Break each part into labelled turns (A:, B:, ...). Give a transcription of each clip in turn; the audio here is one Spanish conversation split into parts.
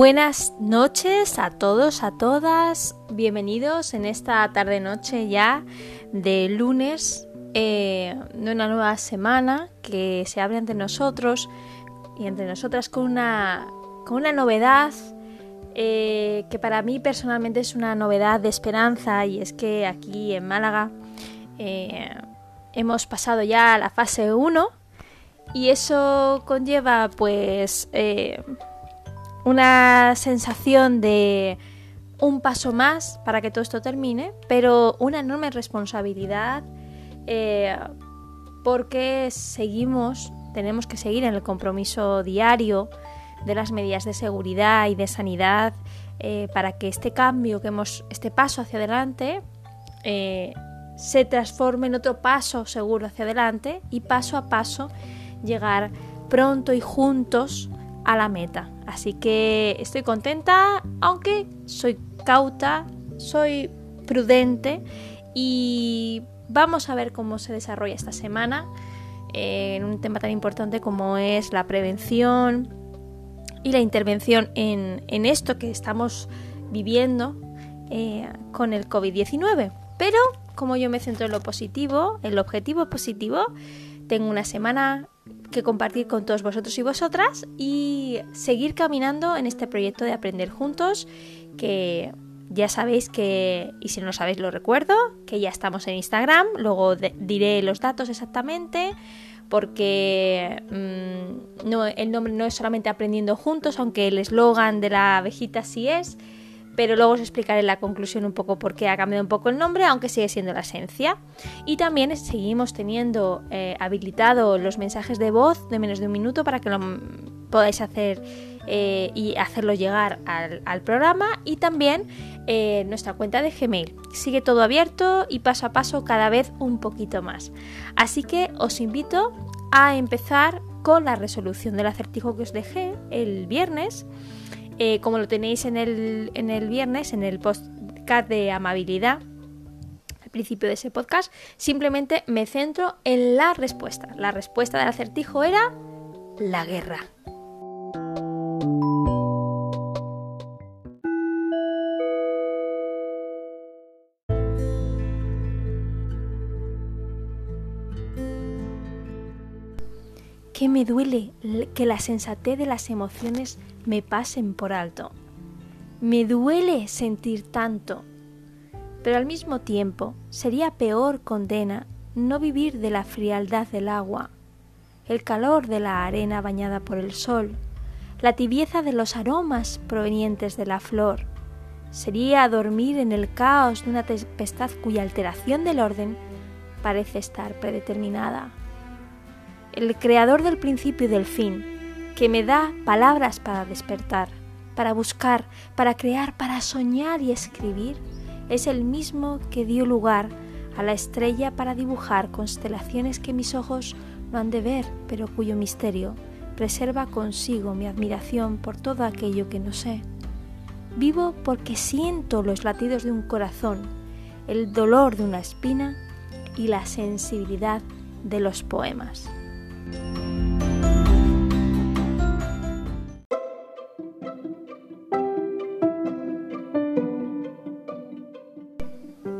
A: Buenas noches a todos, a todas. Bienvenidos en esta tarde-noche ya de lunes eh, de una nueva semana que se abre ante nosotros y entre nosotras con una, con una novedad eh, que para mí personalmente es una novedad de esperanza y es que aquí en Málaga eh, hemos pasado ya a la fase 1 y eso conlleva pues una sensación de un paso más para que todo esto termine, pero una enorme responsabilidad eh, porque seguimos, tenemos que seguir en el compromiso diario de las medidas de seguridad y de sanidad eh, para que este cambio que hemos, este paso hacia adelante eh, se transforme en otro paso seguro hacia adelante y paso a paso llegar pronto y juntos a la meta. Así que estoy contenta, aunque soy cauta, soy prudente y vamos a ver cómo se desarrolla esta semana eh, en un tema tan importante como es la prevención y la intervención en, esto que estamos viviendo eh, con el COVID-19. Pero como yo me centro en lo positivo, en el objetivo positivo, tengo una semana que compartir con todos vosotros y vosotras y seguir caminando en este proyecto de aprender juntos que ya sabéis que, y si no lo sabéis lo recuerdo, que ya estamos en Instagram, luego diré los datos exactamente porque mm, no, el nombre no es solamente aprendiendo juntos, aunque el eslogan de la abejita sí es, pero luego os explicaré la conclusión un poco por qué ha cambiado un poco el nombre, aunque sigue siendo la esencia. Y también seguimos teniendo eh, habilitado los mensajes de voz de menos de un minuto para que lo podáis hacer eh, y hacerlo llegar al, programa y también eh, nuestra cuenta de Gmail. Sigue todo abierto y paso a paso cada vez un poquito más. Así que os invito a empezar con la resolución del acertijo que os dejé el viernes eh, como lo tenéis en el, en el viernes, en el podcast de amabilidad, al principio de ese podcast, simplemente me centro en la respuesta. La respuesta del acertijo era la guerra. Que me duele que la sensatez de las emociones me pasen por alto. Me duele sentir tanto, pero al mismo tiempo sería peor condena no vivir de la frialdad del agua, el calor de la arena bañada por el sol, la tibieza de los aromas provenientes de la flor. Sería dormir en el caos de una tempestad cuya alteración del orden parece estar predeterminada el creador del principio y del fin, que me da palabras para despertar, para buscar, para crear, para soñar y escribir, es el mismo que dio lugar a la estrella para dibujar constelaciones que mis ojos no han de ver, pero cuyo misterio preserva consigo mi admiración por todo aquello que no sé. Vivo porque siento los latidos de un corazón, el dolor de una espina y la sensibilidad de los poemas.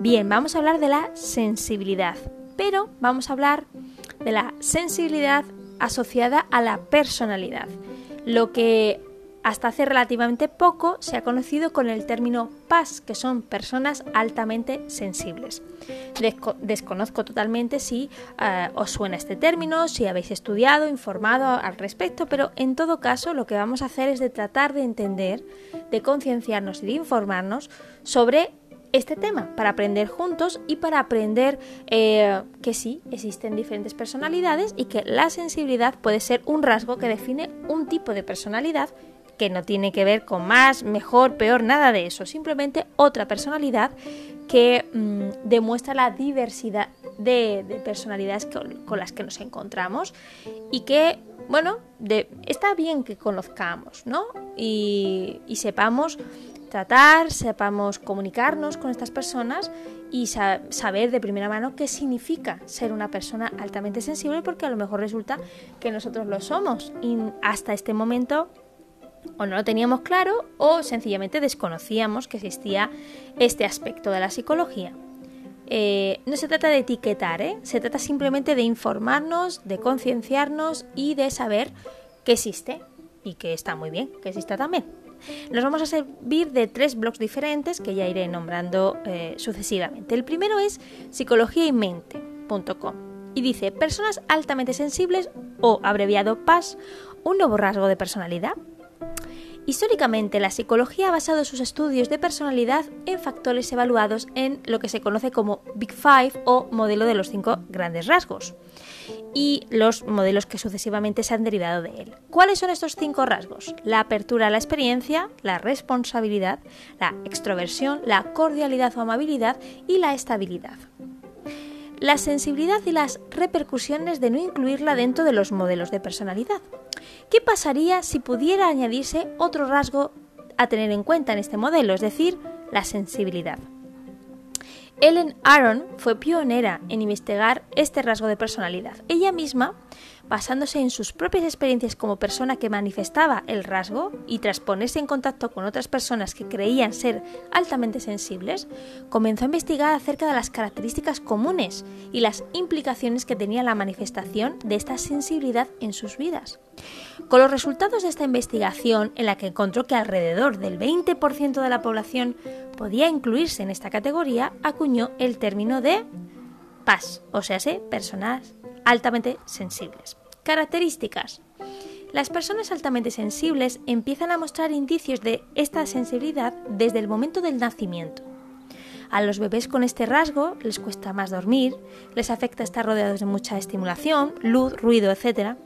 A: Bien, vamos a hablar de la sensibilidad, pero vamos a hablar de la sensibilidad asociada a la personalidad, lo que hasta hace relativamente poco se ha conocido con el término PAS, que son personas altamente sensibles. desconozco totalmente si eh, os suena este término, si habéis estudiado, informado al respecto, pero en todo caso lo que vamos a hacer es de tratar de entender, de concienciarnos y de informarnos sobre este tema para aprender juntos y para aprender eh, que sí, existen diferentes personalidades y que la sensibilidad puede ser un rasgo que define un tipo de personalidad que no tiene que ver con más, mejor, peor, nada de eso, simplemente otra personalidad que mm, demuestra la diversidad de, personalidades con, las que nos encontramos y que, bueno, está bien que conozcamos, ¿no? Y, y sepamos tratar, sepamos comunicarnos con estas personas y saber de primera mano qué significa ser una persona altamente sensible porque a lo mejor resulta que nosotros lo somos y hasta este momento o no lo teníamos claro o sencillamente desconocíamos que existía este aspecto de la psicología. Eh, no se trata de etiquetar, ¿eh? se trata simplemente de informarnos, de concienciarnos y de saber que existe y que está muy bien, que exista también. Nos vamos a servir de tres blogs diferentes que ya iré nombrando eh, sucesivamente. El primero es psicologiaymente.com y dice personas altamente sensibles o abreviado PAS, un nuevo rasgo de personalidad. Históricamente, la psicología ha basado sus estudios de personalidad en factores evaluados en lo que se conoce como Big Five o modelo de los cinco grandes rasgos y los modelos que sucesivamente se han derivado de él. ¿Cuáles son estos cinco rasgos? La apertura a la experiencia, la responsabilidad, la extroversión, la cordialidad o amabilidad y la estabilidad. La sensibilidad y las repercusiones de no incluirla dentro de los modelos de personalidad. ¿Qué pasaría si pudiera añadirse otro rasgo a tener en cuenta en este modelo, es decir, la sensibilidad? Ellen Aron fue pionera en investigar este rasgo de personalidad. Ella misma, basándose en sus propias experiencias como persona que manifestaba el rasgo y tras ponerse en contacto con otras personas que creían ser altamente sensibles, comenzó a investigar acerca de las características comunes y las implicaciones que tenía la manifestación de esta sensibilidad en sus vidas. Con los resultados de esta investigación, en la que encontró que alrededor del 20% de la población podía incluirse en esta categoría, acuñó el término de PAS, o sea, personas altamente sensibles. Características. Las personas altamente sensibles empiezan a mostrar indicios de esta sensibilidad desde el momento del nacimiento. A los bebés con este rasgo les cuesta más dormir, les afecta estar rodeados de mucha estimulación, luz, ruido, etc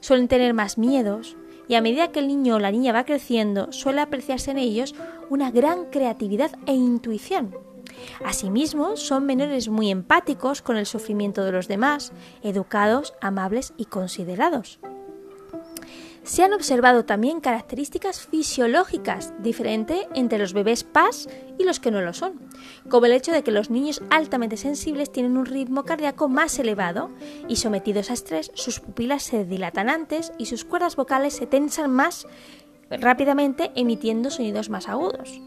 A: suelen tener más miedos y a medida que el niño o la niña va creciendo suele apreciarse en ellos una gran creatividad e intuición. Asimismo, son menores muy empáticos con el sufrimiento de los demás, educados, amables y considerados se han observado también características fisiológicas diferentes entre los bebés PAS y los que no lo son, como el hecho de que los niños altamente sensibles tienen un ritmo cardíaco más elevado y sometidos a estrés sus pupilas se dilatan antes y sus cuerdas vocales se tensan más rápidamente emitiendo sonidos más agudos.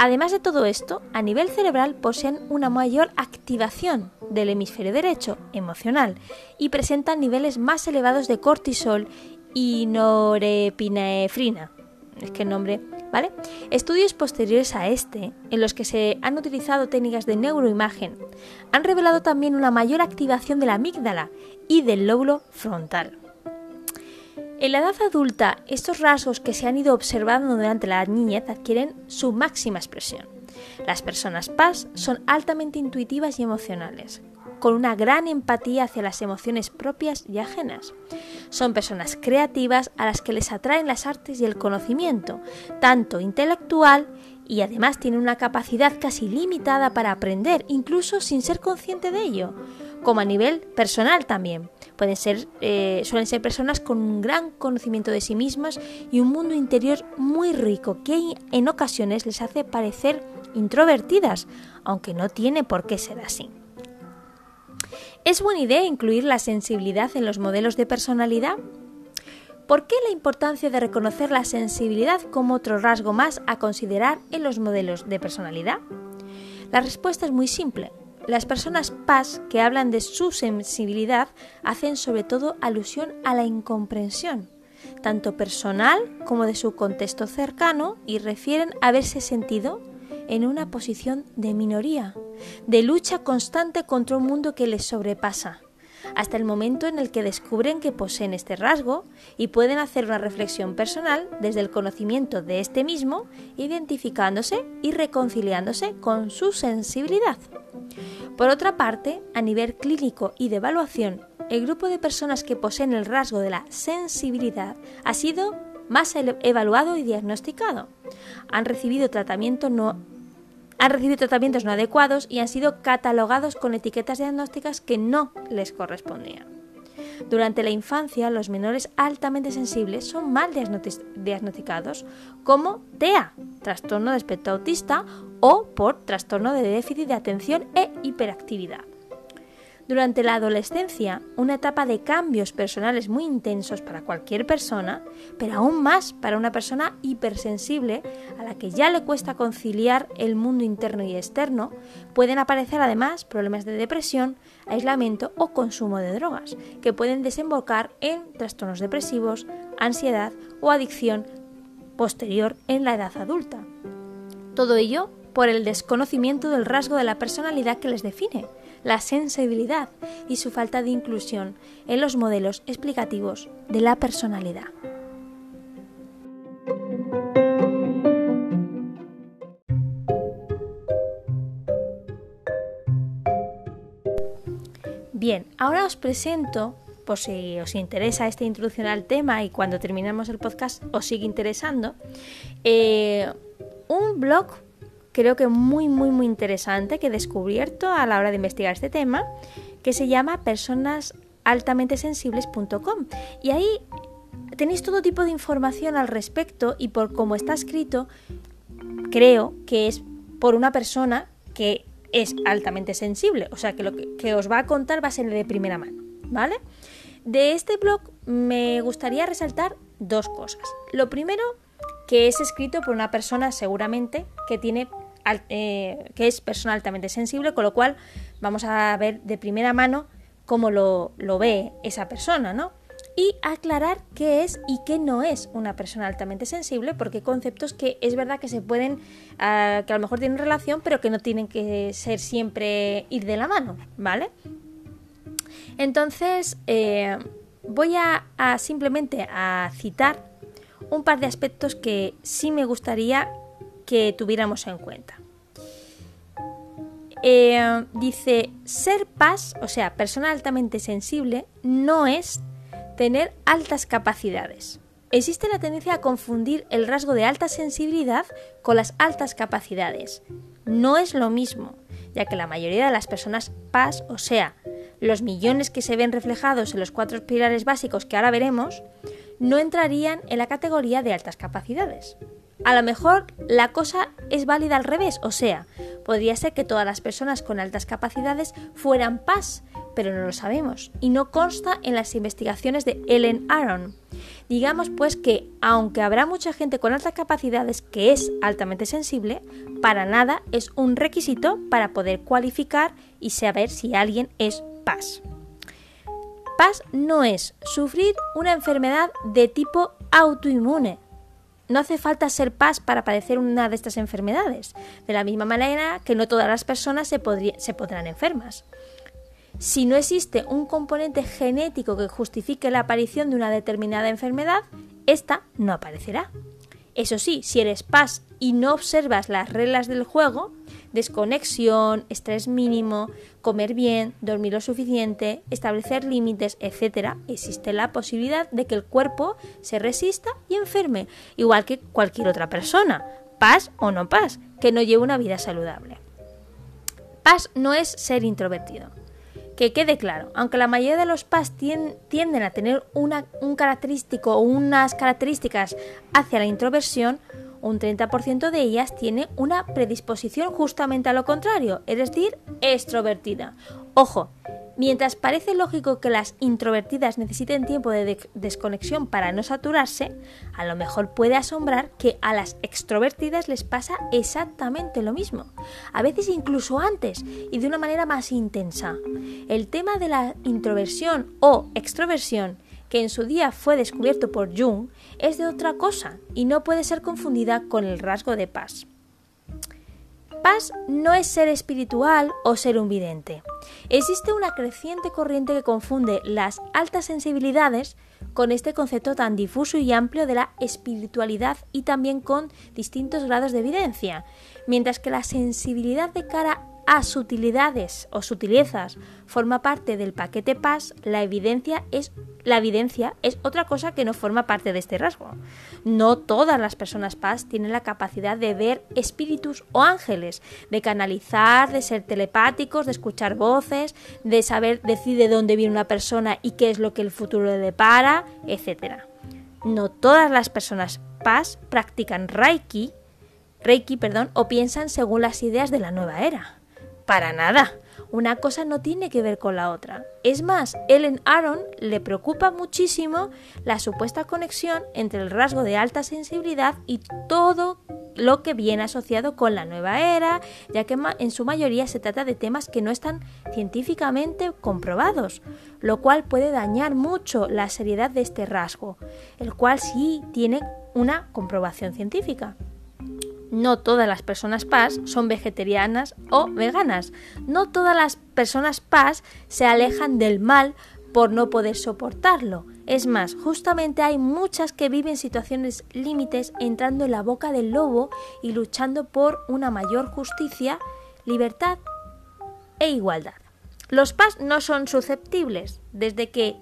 A: Además de todo esto, a nivel cerebral poseen una mayor activación del hemisferio derecho emocional y presentan niveles más elevados de cortisol y norepinefrina. Es que el nombre, ¿vale? Estudios posteriores a este, en los que se han utilizado técnicas de neuroimagen, han revelado también una mayor activación de la amígdala y del lóbulo frontal. En la edad adulta, estos rasgos que se han ido observando durante la niñez adquieren su máxima expresión. Las personas PAS son altamente intuitivas y emocionales, con una gran empatía hacia las emociones propias y ajenas. Son personas creativas a las que les atraen las artes y el conocimiento, tanto intelectual y además tienen una capacidad casi limitada para aprender, incluso sin ser consciente de ello, como a nivel personal también. Pueden ser, eh, suelen ser personas con un gran conocimiento de sí mismas y un mundo interior muy rico que en ocasiones les hace parecer introvertidas, aunque no tiene por qué ser así. ¿Es buena idea incluir la sensibilidad en los modelos de personalidad? ¿Por qué la importancia de reconocer la sensibilidad como otro rasgo más a considerar en los modelos de personalidad? La respuesta es muy simple. Las personas PAS que hablan de su sensibilidad hacen sobre todo alusión a la incomprensión, tanto personal como de su contexto cercano, y refieren haberse sentido en una posición de minoría, de lucha constante contra un mundo que les sobrepasa, hasta el momento en el que descubren que poseen este rasgo y pueden hacer una reflexión personal desde el conocimiento de este mismo, identificándose y reconciliándose con su sensibilidad. Por otra parte, a nivel clínico y de evaluación, el grupo de personas que poseen el rasgo de la sensibilidad ha sido más evaluado y diagnosticado. Han recibido tratamiento no han recibido tratamientos no adecuados y han sido catalogados con etiquetas diagnósticas que no les correspondían. Durante la infancia, los menores altamente sensibles son mal diagnosticados como TEA, trastorno de espectro autista, o por trastorno de déficit de atención e hiperactividad. Durante la adolescencia, una etapa de cambios personales muy intensos para cualquier persona, pero aún más para una persona hipersensible a la que ya le cuesta conciliar el mundo interno y externo, pueden aparecer además problemas de depresión, aislamiento o consumo de drogas, que pueden desembocar en trastornos depresivos, ansiedad o adicción posterior en la edad adulta. Todo ello por el desconocimiento del rasgo de la personalidad que les define, la sensibilidad y su falta de inclusión en los modelos explicativos de la personalidad. Bien, ahora os presento, por si os interesa esta introducción al tema y cuando terminemos el podcast os sigue interesando, eh, un blog creo que muy, muy, muy interesante que he descubierto a la hora de investigar este tema, que se llama personasaltamentesensibles.com. Y ahí tenéis todo tipo de información al respecto y por cómo está escrito, creo que es por una persona que es altamente sensible. O sea que lo que, os va a contar va a ser de primera mano, ¿vale? De este blog me gustaría resaltar dos cosas. Lo primero, que es escrito por una persona seguramente que tiene eh, que es persona altamente sensible, con lo cual vamos a ver de primera mano cómo lo, ve esa persona, ¿no? Y aclarar qué es y qué no es una persona altamente sensible, porque hay conceptos que es verdad que se pueden, ah, que a lo mejor tienen relación, pero que no tienen que ser siempre ir de la mano, ¿vale? Entonces, eh, voy a, simplemente a citar un par de aspectos que sí me gustaría que tuviéramos en cuenta. Eh, dice, ser paz, o sea, persona altamente sensible, no es tener altas capacidades. Existe la tendencia a confundir el rasgo de alta sensibilidad con las altas capacidades. No es lo mismo, ya que la mayoría de las personas paz, o sea, los millones que se ven reflejados en los cuatro pilares básicos que ahora veremos, no entrarían en la categoría de altas capacidades. A lo mejor la cosa es válida al revés, o sea, podría ser que todas las personas con altas capacidades fueran paz, pero no lo sabemos y no consta en las investigaciones de Ellen Aron. Digamos pues que, aunque habrá mucha gente con altas capacidades que es altamente sensible, para nada es un requisito para poder cualificar y saber si alguien es paz. Paz no es sufrir una enfermedad de tipo autoinmune, no hace falta ser paz para padecer una de estas enfermedades, de la misma manera que no todas las personas se, se podrán enfermas. Si no existe un componente genético que justifique la aparición de una determinada enfermedad, esta no aparecerá. Eso sí, si eres paz y no observas las reglas del juego, desconexión, estrés mínimo, comer bien, dormir lo suficiente, establecer límites, etc., existe la posibilidad de que el cuerpo se resista y enferme, igual que cualquier otra persona, paz o no paz, que no lleve una vida saludable. Paz no es ser introvertido. Que quede claro, aunque la mayoría de los PAS tienden a tener una, un característico o unas características hacia la introversión, un 30% de ellas tiene una predisposición justamente a lo contrario, es decir, extrovertida. Ojo, mientras parece lógico que las introvertidas necesiten tiempo de, desconexión para no saturarse, a lo mejor puede asombrar que a las extrovertidas les pasa exactamente lo mismo, a veces incluso antes y de una manera más intensa. El tema de la introversión o extroversión que en su día fue descubierto por Jung, es de otra cosa y no puede ser confundida con el rasgo de paz. Paz no es ser espiritual o ser un vidente. Existe una creciente corriente que confunde las altas sensibilidades con este concepto tan difuso y amplio de la espiritualidad y también con distintos grados de evidencia, mientras que la sensibilidad de cara a sutilidades o sutilezas forma parte del paquete PAS, la evidencia es la evidencia es otra cosa que no forma parte de este rasgo. No todas las personas PAS tienen la capacidad de ver espíritus o ángeles, de canalizar, de ser telepáticos, de escuchar voces, de saber decir de dónde viene una persona y qué es lo que el futuro le depara, etc. No todas las personas PAS practican Reiki, Reiki, perdón, o piensan según las ideas de la nueva era. Para nada. Una cosa no tiene que ver con la otra. Es más, Ellen Aron le preocupa muchísimo la supuesta conexión entre el rasgo de alta sensibilidad y todo lo que viene asociado con la nueva era, ya que en su mayoría se trata de temas que no están científicamente comprobados, lo cual puede dañar mucho la seriedad de este rasgo, el cual sí tiene una comprobación científica. No todas las personas PAS son vegetarianas o veganas. No todas las personas PAS se alejan del mal por no poder soportarlo. Es más, justamente hay muchas que viven situaciones límites entrando en la boca del lobo y luchando por una mayor justicia, libertad e igualdad. Los PAS no son susceptibles. Desde que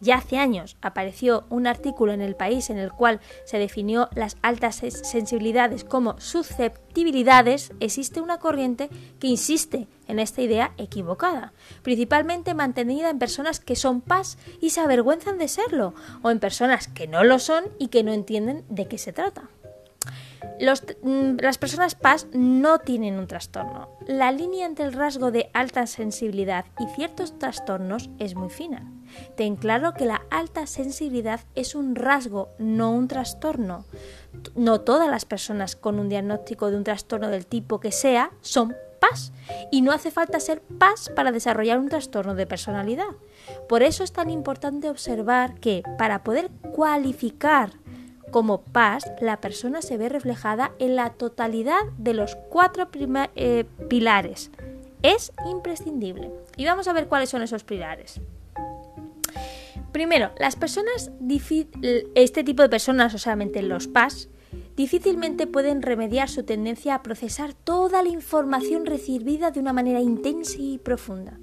A: ya hace años apareció un artículo en el país en el cual se definió las altas sensibilidades como susceptibilidades, existe una corriente que insiste en esta idea equivocada, principalmente mantenida en personas que son paz y se avergüenzan de serlo, o en personas que no lo son y que no entienden de qué se trata. Mm, las personas PAS no tienen un trastorno. La línea entre el rasgo de alta sensibilidad y ciertos trastornos es muy fina. Ten claro que la alta sensibilidad es un rasgo, no un trastorno. No todas las personas con un diagnóstico de un trastorno del tipo que sea son PAS y no hace falta ser PAS para desarrollar un trastorno de personalidad. Por eso es tan importante observar que para poder cualificar como paz, la persona se ve reflejada en la totalidad de los cuatro eh, pilares. Es imprescindible. Y vamos a ver cuáles son esos pilares. Primero, las personas, este tipo de personas, o solamente los PAS, difícilmente pueden remediar su tendencia a procesar toda la información recibida de una manera intensa y profunda.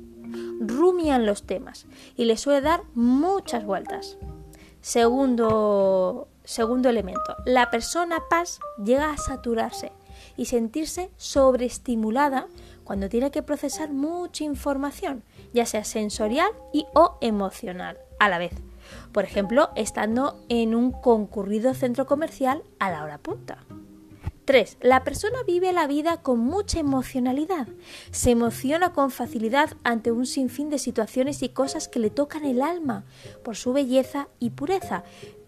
A: Rumian los temas y les suele dar muchas vueltas. Segundo Segundo elemento, la persona paz llega a saturarse y sentirse sobreestimulada cuando tiene que procesar mucha información, ya sea sensorial y o emocional a la vez. Por ejemplo, estando en un concurrido centro comercial a la hora punta. 3. La persona vive la vida con mucha emocionalidad. Se emociona con facilidad ante un sinfín de situaciones y cosas que le tocan el alma por su belleza y pureza,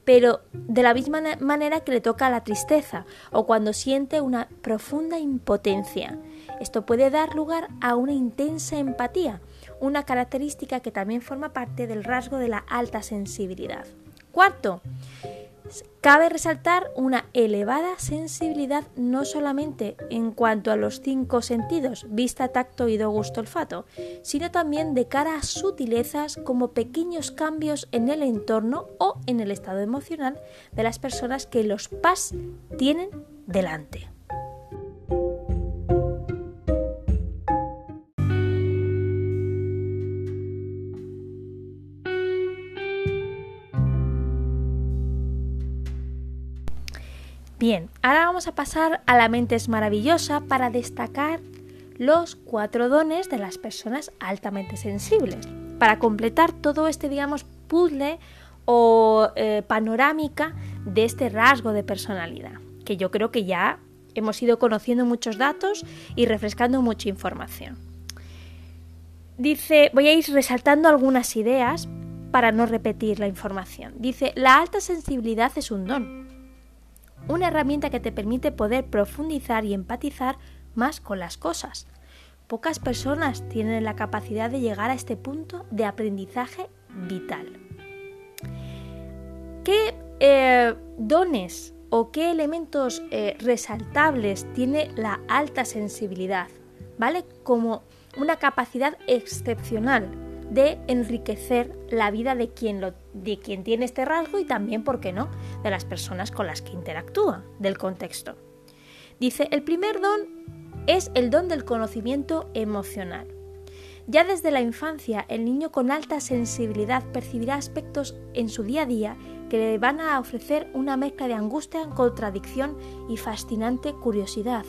A: pero de la misma manera que le toca la tristeza o cuando siente una profunda impotencia. Esto puede dar lugar a una intensa empatía, una característica que también forma parte del rasgo de la alta sensibilidad. Cuarto, Cabe resaltar una elevada sensibilidad no solamente en cuanto a los cinco sentidos, vista, tacto, oído, gusto, olfato, sino también de cara a sutilezas como pequeños cambios en el entorno o en el estado emocional de las personas que los PAS tienen delante. Bien, ahora vamos a pasar a la mente es maravillosa para destacar los cuatro dones de las personas altamente sensibles. Para completar todo este, digamos, puzzle o eh, panorámica de este rasgo de personalidad, que yo creo que ya hemos ido conociendo muchos datos y refrescando mucha información. Dice, voy a ir resaltando algunas ideas para no repetir la información. Dice, la alta sensibilidad es un don una herramienta que te permite poder profundizar y empatizar más con las cosas. Pocas personas tienen la capacidad de llegar a este punto de aprendizaje vital. ¿Qué eh, dones o qué elementos eh, resaltables tiene la alta sensibilidad? ¿Vale? Como una capacidad excepcional de enriquecer la vida de quien, lo, de quien tiene este rasgo y también, ¿por qué no?, de las personas con las que interactúa, del contexto. Dice, el primer don es el don del conocimiento emocional. Ya desde la infancia, el niño con alta sensibilidad percibirá aspectos en su día a día que le van a ofrecer una mezcla de angustia, contradicción y fascinante curiosidad.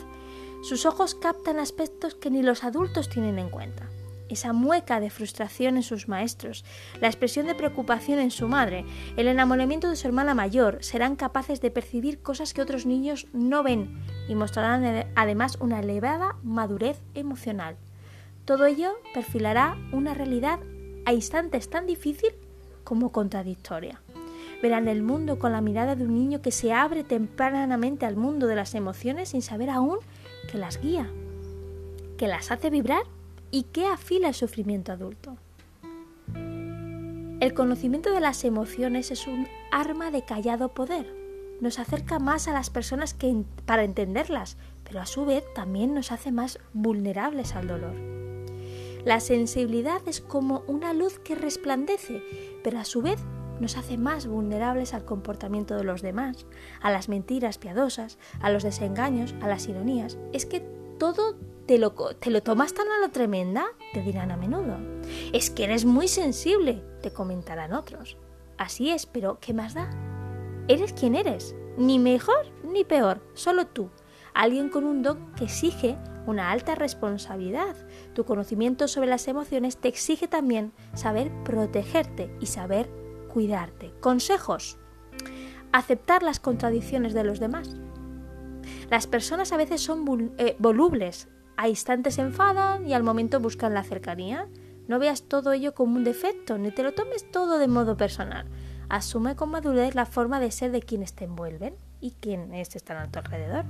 A: Sus ojos captan aspectos que ni los adultos tienen en cuenta esa mueca de frustración en sus maestros, la expresión de preocupación en su madre, el enamoramiento de su hermana mayor, serán capaces de percibir cosas que otros niños no ven y mostrarán además una elevada madurez emocional. Todo ello perfilará una realidad a instantes tan difícil como contradictoria. Verán el mundo con la mirada de un niño que se abre tempranamente al mundo de las emociones sin saber aún que las guía, que las hace vibrar y que afila el sufrimiento adulto. El conocimiento de las emociones es un arma de callado poder. Nos acerca más a las personas que para entenderlas, pero a su vez también nos hace más vulnerables al dolor. La sensibilidad es como una luz que resplandece, pero a su vez nos hace más vulnerables al comportamiento de los demás, a las mentiras piadosas, a los desengaños, a las ironías. Es que todo te lo, te lo tomas tan a lo tremenda, te dirán a menudo. Es que eres muy sensible, te comentarán otros. Así es, pero ¿qué más da? Eres quien eres, ni mejor ni peor, solo tú, alguien con un don que exige una alta responsabilidad. Tu conocimiento sobre las emociones te exige también saber protegerte y saber cuidarte. Consejos. Aceptar las contradicciones de los demás. Las personas a veces son eh, volubles, a instantes se enfadan y al momento buscan la cercanía. No veas todo ello como un defecto, ni te lo tomes todo de modo personal. Asume con madurez la forma de ser de quienes te envuelven y quienes están a tu alrededor.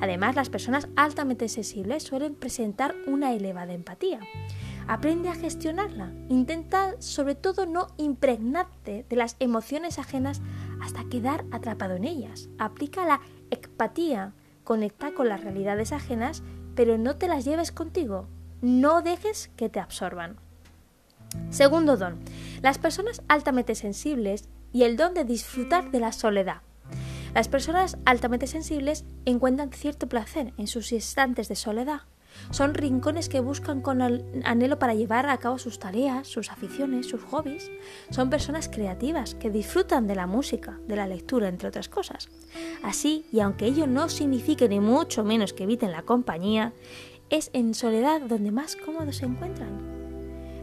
A: Además, las personas altamente sensibles suelen presentar una elevada empatía. Aprende a gestionarla. Intenta sobre todo no impregnarte de las emociones ajenas hasta quedar atrapado en ellas. Aplica la empatía. Conecta con las realidades ajenas, pero no te las lleves contigo. No dejes que te absorban. Segundo don. Las personas altamente sensibles y el don de disfrutar de la soledad. Las personas altamente sensibles encuentran cierto placer en sus instantes de soledad. Son rincones que buscan con anhelo para llevar a cabo sus tareas, sus aficiones, sus hobbies. Son personas creativas que disfrutan de la música, de la lectura, entre otras cosas. Así, y aunque ello no signifique ni mucho menos que eviten la compañía, es en soledad donde más cómodos se encuentran.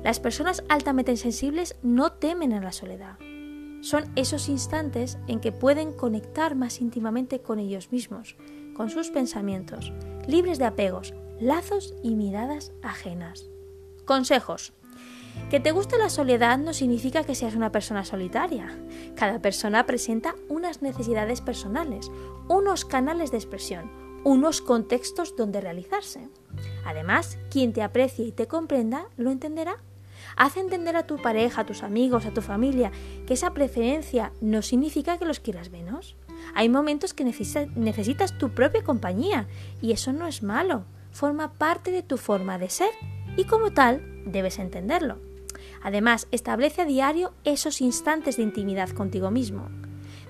A: Las personas altamente sensibles no temen a la soledad. Son esos instantes en que pueden conectar más íntimamente con ellos mismos, con sus pensamientos, libres de apegos, lazos y miradas ajenas. Consejos. Que te guste la soledad no significa que seas una persona solitaria. Cada persona presenta unas necesidades personales, unos canales de expresión, unos contextos donde realizarse. Además, quien te aprecie y te comprenda lo entenderá. Haz entender a tu pareja, a tus amigos, a tu familia que esa preferencia no significa que los quieras menos. Hay momentos que necesitas tu propia compañía y eso no es malo forma parte de tu forma de ser y como tal debes entenderlo. Además, establece a diario esos instantes de intimidad contigo mismo.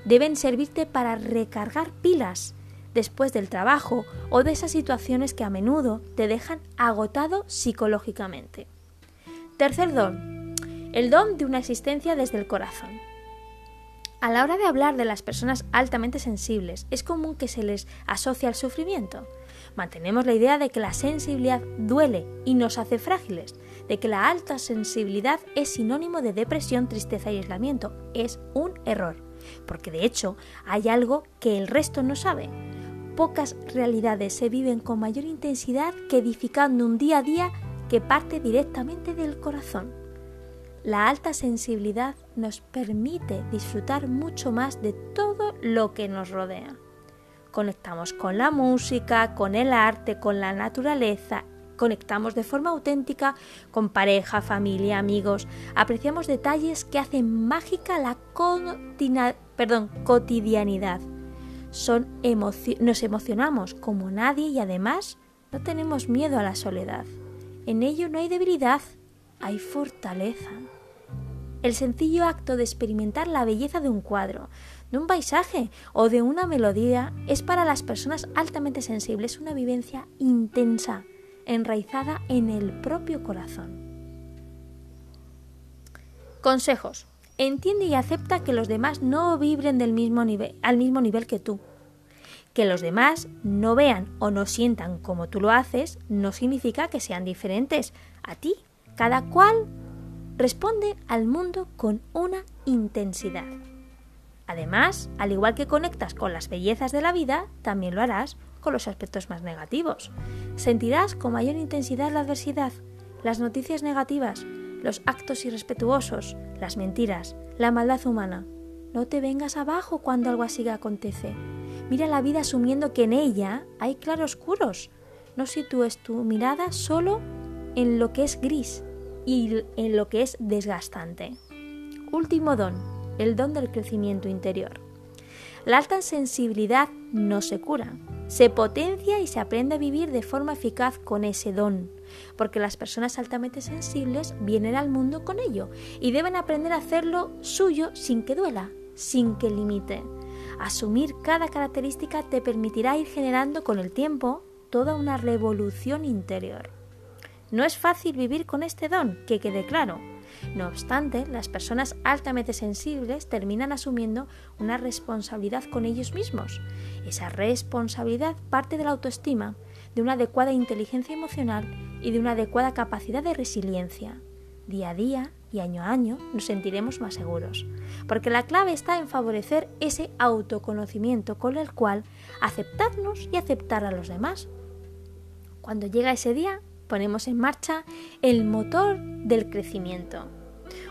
A: Deben servirte para recargar pilas después del trabajo o de esas situaciones que a menudo te dejan agotado psicológicamente. Tercer don, el don de una existencia desde el corazón. A la hora de hablar de las personas altamente sensibles, es común que se les asocie al sufrimiento. Mantenemos la idea de que la sensibilidad duele y nos hace frágiles, de que la alta sensibilidad es sinónimo de depresión, tristeza y aislamiento. Es un error, porque de hecho hay algo que el resto no sabe. Pocas realidades se viven con mayor intensidad que edificando un día a día que parte directamente del corazón. La alta sensibilidad nos permite disfrutar mucho más de todo lo que nos rodea conectamos con la música, con el arte, con la naturaleza, conectamos de forma auténtica con pareja, familia, amigos, apreciamos detalles que hacen mágica la cotidianidad. Son nos emocionamos como nadie y además no tenemos miedo a la soledad. En ello no hay debilidad, hay fortaleza. El sencillo acto de experimentar la belleza de un cuadro, de un paisaje o de una melodía es para las personas altamente sensibles una vivencia intensa, enraizada en el propio corazón. Consejos. Entiende y acepta que los demás no vibren del mismo nivel, al mismo nivel que tú. Que los demás no vean o no sientan como tú lo haces no significa que sean diferentes a ti. Cada cual responde al mundo con una intensidad. Además, al igual que conectas con las bellezas de la vida, también lo harás con los aspectos más negativos. Sentirás con mayor intensidad la adversidad, las noticias negativas, los actos irrespetuosos, las mentiras, la maldad humana. No te vengas abajo cuando algo así acontece. Mira la vida asumiendo que en ella hay claroscuros. No sitúes tu mirada solo en lo que es gris y en lo que es desgastante. Último don, el don del crecimiento interior. La alta sensibilidad no se cura, se potencia y se aprende a vivir de forma eficaz con ese don, porque las personas altamente sensibles vienen al mundo con ello y deben aprender a hacerlo suyo sin que duela, sin que limite. Asumir cada característica te permitirá ir generando con el tiempo toda una revolución interior. No es fácil vivir con este don, que quede claro. No obstante, las personas altamente sensibles terminan asumiendo una responsabilidad con ellos mismos. Esa responsabilidad parte de la autoestima, de una adecuada inteligencia emocional y de una adecuada capacidad de resiliencia. Día a día y año a año nos sentiremos más seguros, porque la clave está en favorecer ese autoconocimiento con el cual aceptarnos y aceptar a los demás. Cuando llega ese día, ponemos en marcha el motor del crecimiento.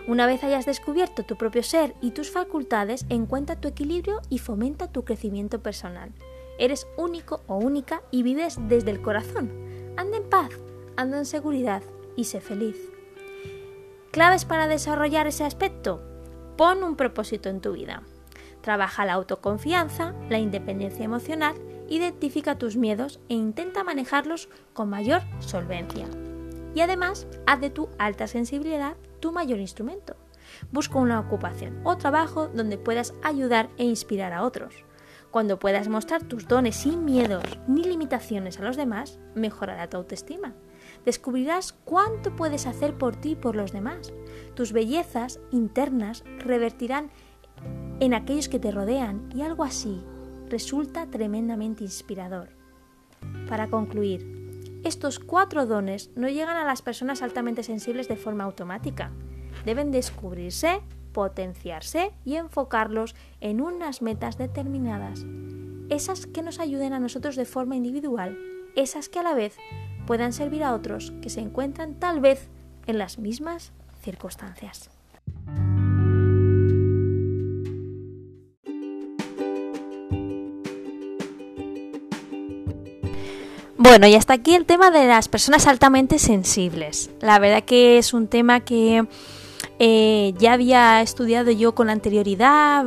A: Una vez hayas descubierto tu propio ser y tus facultades, encuentra tu equilibrio y fomenta tu crecimiento personal. Eres único o única y vives desde el corazón. Anda en paz, anda en seguridad y sé feliz. ¿Claves para desarrollar ese aspecto? Pon un propósito en tu vida. Trabaja la autoconfianza, la independencia emocional identifica tus miedos e intenta manejarlos con mayor solvencia. Y además, haz de tu alta sensibilidad tu mayor instrumento. Busca una ocupación o trabajo donde puedas ayudar e inspirar a otros. Cuando puedas mostrar tus dones sin miedos ni limitaciones a los demás, mejorará tu autoestima. Descubrirás cuánto puedes hacer por ti y por los demás. Tus bellezas internas revertirán en aquellos que te rodean y algo así resulta tremendamente inspirador. Para concluir, estos cuatro dones no llegan a las personas altamente sensibles de forma automática. Deben descubrirse, potenciarse y enfocarlos en unas metas determinadas. Esas que nos ayuden a nosotros de forma individual, esas que a la vez puedan servir a otros que se encuentran tal vez en las mismas circunstancias. Bueno, y hasta aquí el tema de las personas altamente sensibles. La verdad que es un tema que eh, ya había estudiado yo con anterioridad,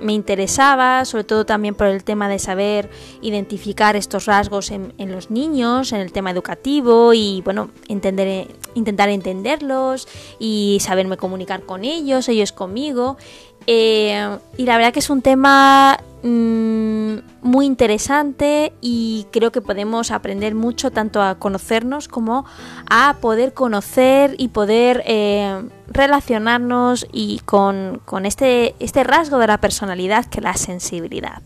A: me interesaba, sobre todo también por el tema de saber identificar estos rasgos en, los niños, en el tema educativo y bueno, entender, intentar entenderlos y saberme comunicar con ellos, ellos conmigo. Eh, y la verdad que es un tema mm, muy interesante y creo que podemos aprender mucho tanto a conocernos como a poder conocer y poder eh, relacionarnos y con, con este, este rasgo de la personalidad que es la sensibilidad.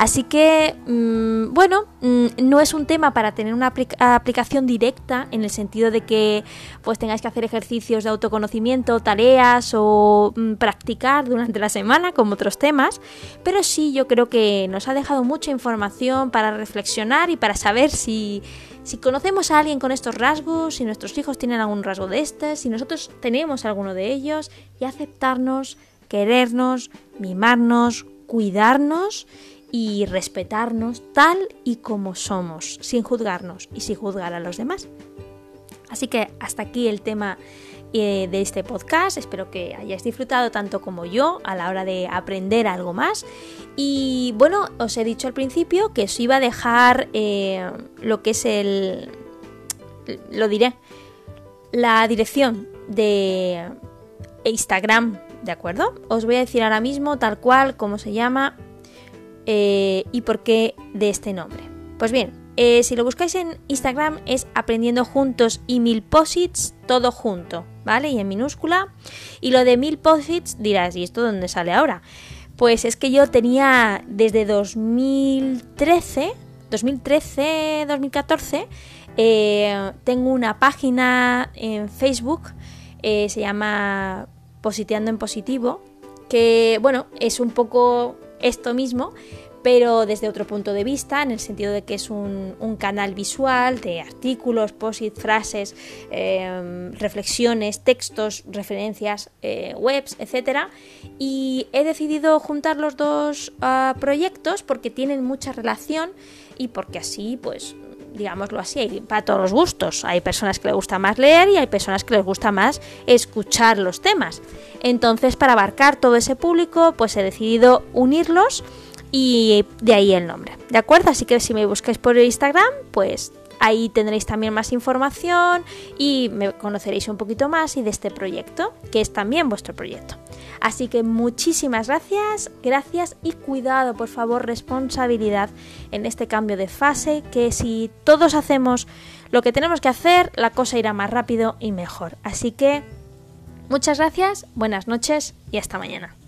A: Así que, mm, bueno, mm, no es un tema para tener una aplicación directa en el sentido de que pues tengáis que hacer ejercicios de autoconocimiento, tareas o mm, practicar durante la semana como otros temas, pero sí yo creo que nos ha dejado mucha información para reflexionar y para saber si, si conocemos a alguien con estos rasgos, si nuestros hijos tienen algún rasgo de este, si nosotros tenemos alguno de ellos y aceptarnos, querernos, mimarnos, cuidarnos y respetarnos tal y como somos, sin juzgarnos y sin juzgar a los demás. Así que hasta aquí el tema eh, de este podcast. Espero que hayáis disfrutado tanto como yo a la hora de aprender algo más. Y bueno, os he dicho al principio que os iba a dejar eh, lo que es el... lo diré, la dirección de Instagram, ¿de acuerdo? Os voy a decir ahora mismo tal cual como se llama eh, y por qué de este nombre. Pues bien, eh, si lo buscáis en Instagram es aprendiendo juntos y mil posits todo junto, ¿vale? Y en minúscula. Y lo de mil posits dirás, ¿y esto dónde sale ahora? Pues es que yo tenía desde 2013, 2013, 2014, tengo una página en Facebook, eh, se llama Positeando en Positivo, que bueno, es un poco esto mismo, pero desde otro punto de vista, en el sentido de que es un, canal visual de artículos, post frases, em, reflexiones, textos, referencias, eh, webs, etc. Y he decidido juntar los dos ah, proyectos porque tienen mucha relación y porque así, pues, digámoslo así, para todos los gustos. Hay personas que les gusta más leer y hay personas que les gusta más escuchar los temas. Entonces, para abarcar todo ese público, pues he decidido unirlos y de ahí el nombre. ¿De acuerdo? Así que si me buscáis por Instagram, pues ahí tendréis también más información y me conoceréis un poquito más y de este proyecto, que es también vuestro proyecto. Así que muchísimas gracias, gracias y cuidado, por favor, responsabilidad en este cambio de fase, que si todos hacemos lo que tenemos que hacer, la cosa irá más rápido y mejor. Así que muchas gracias, buenas noches y hasta mañana.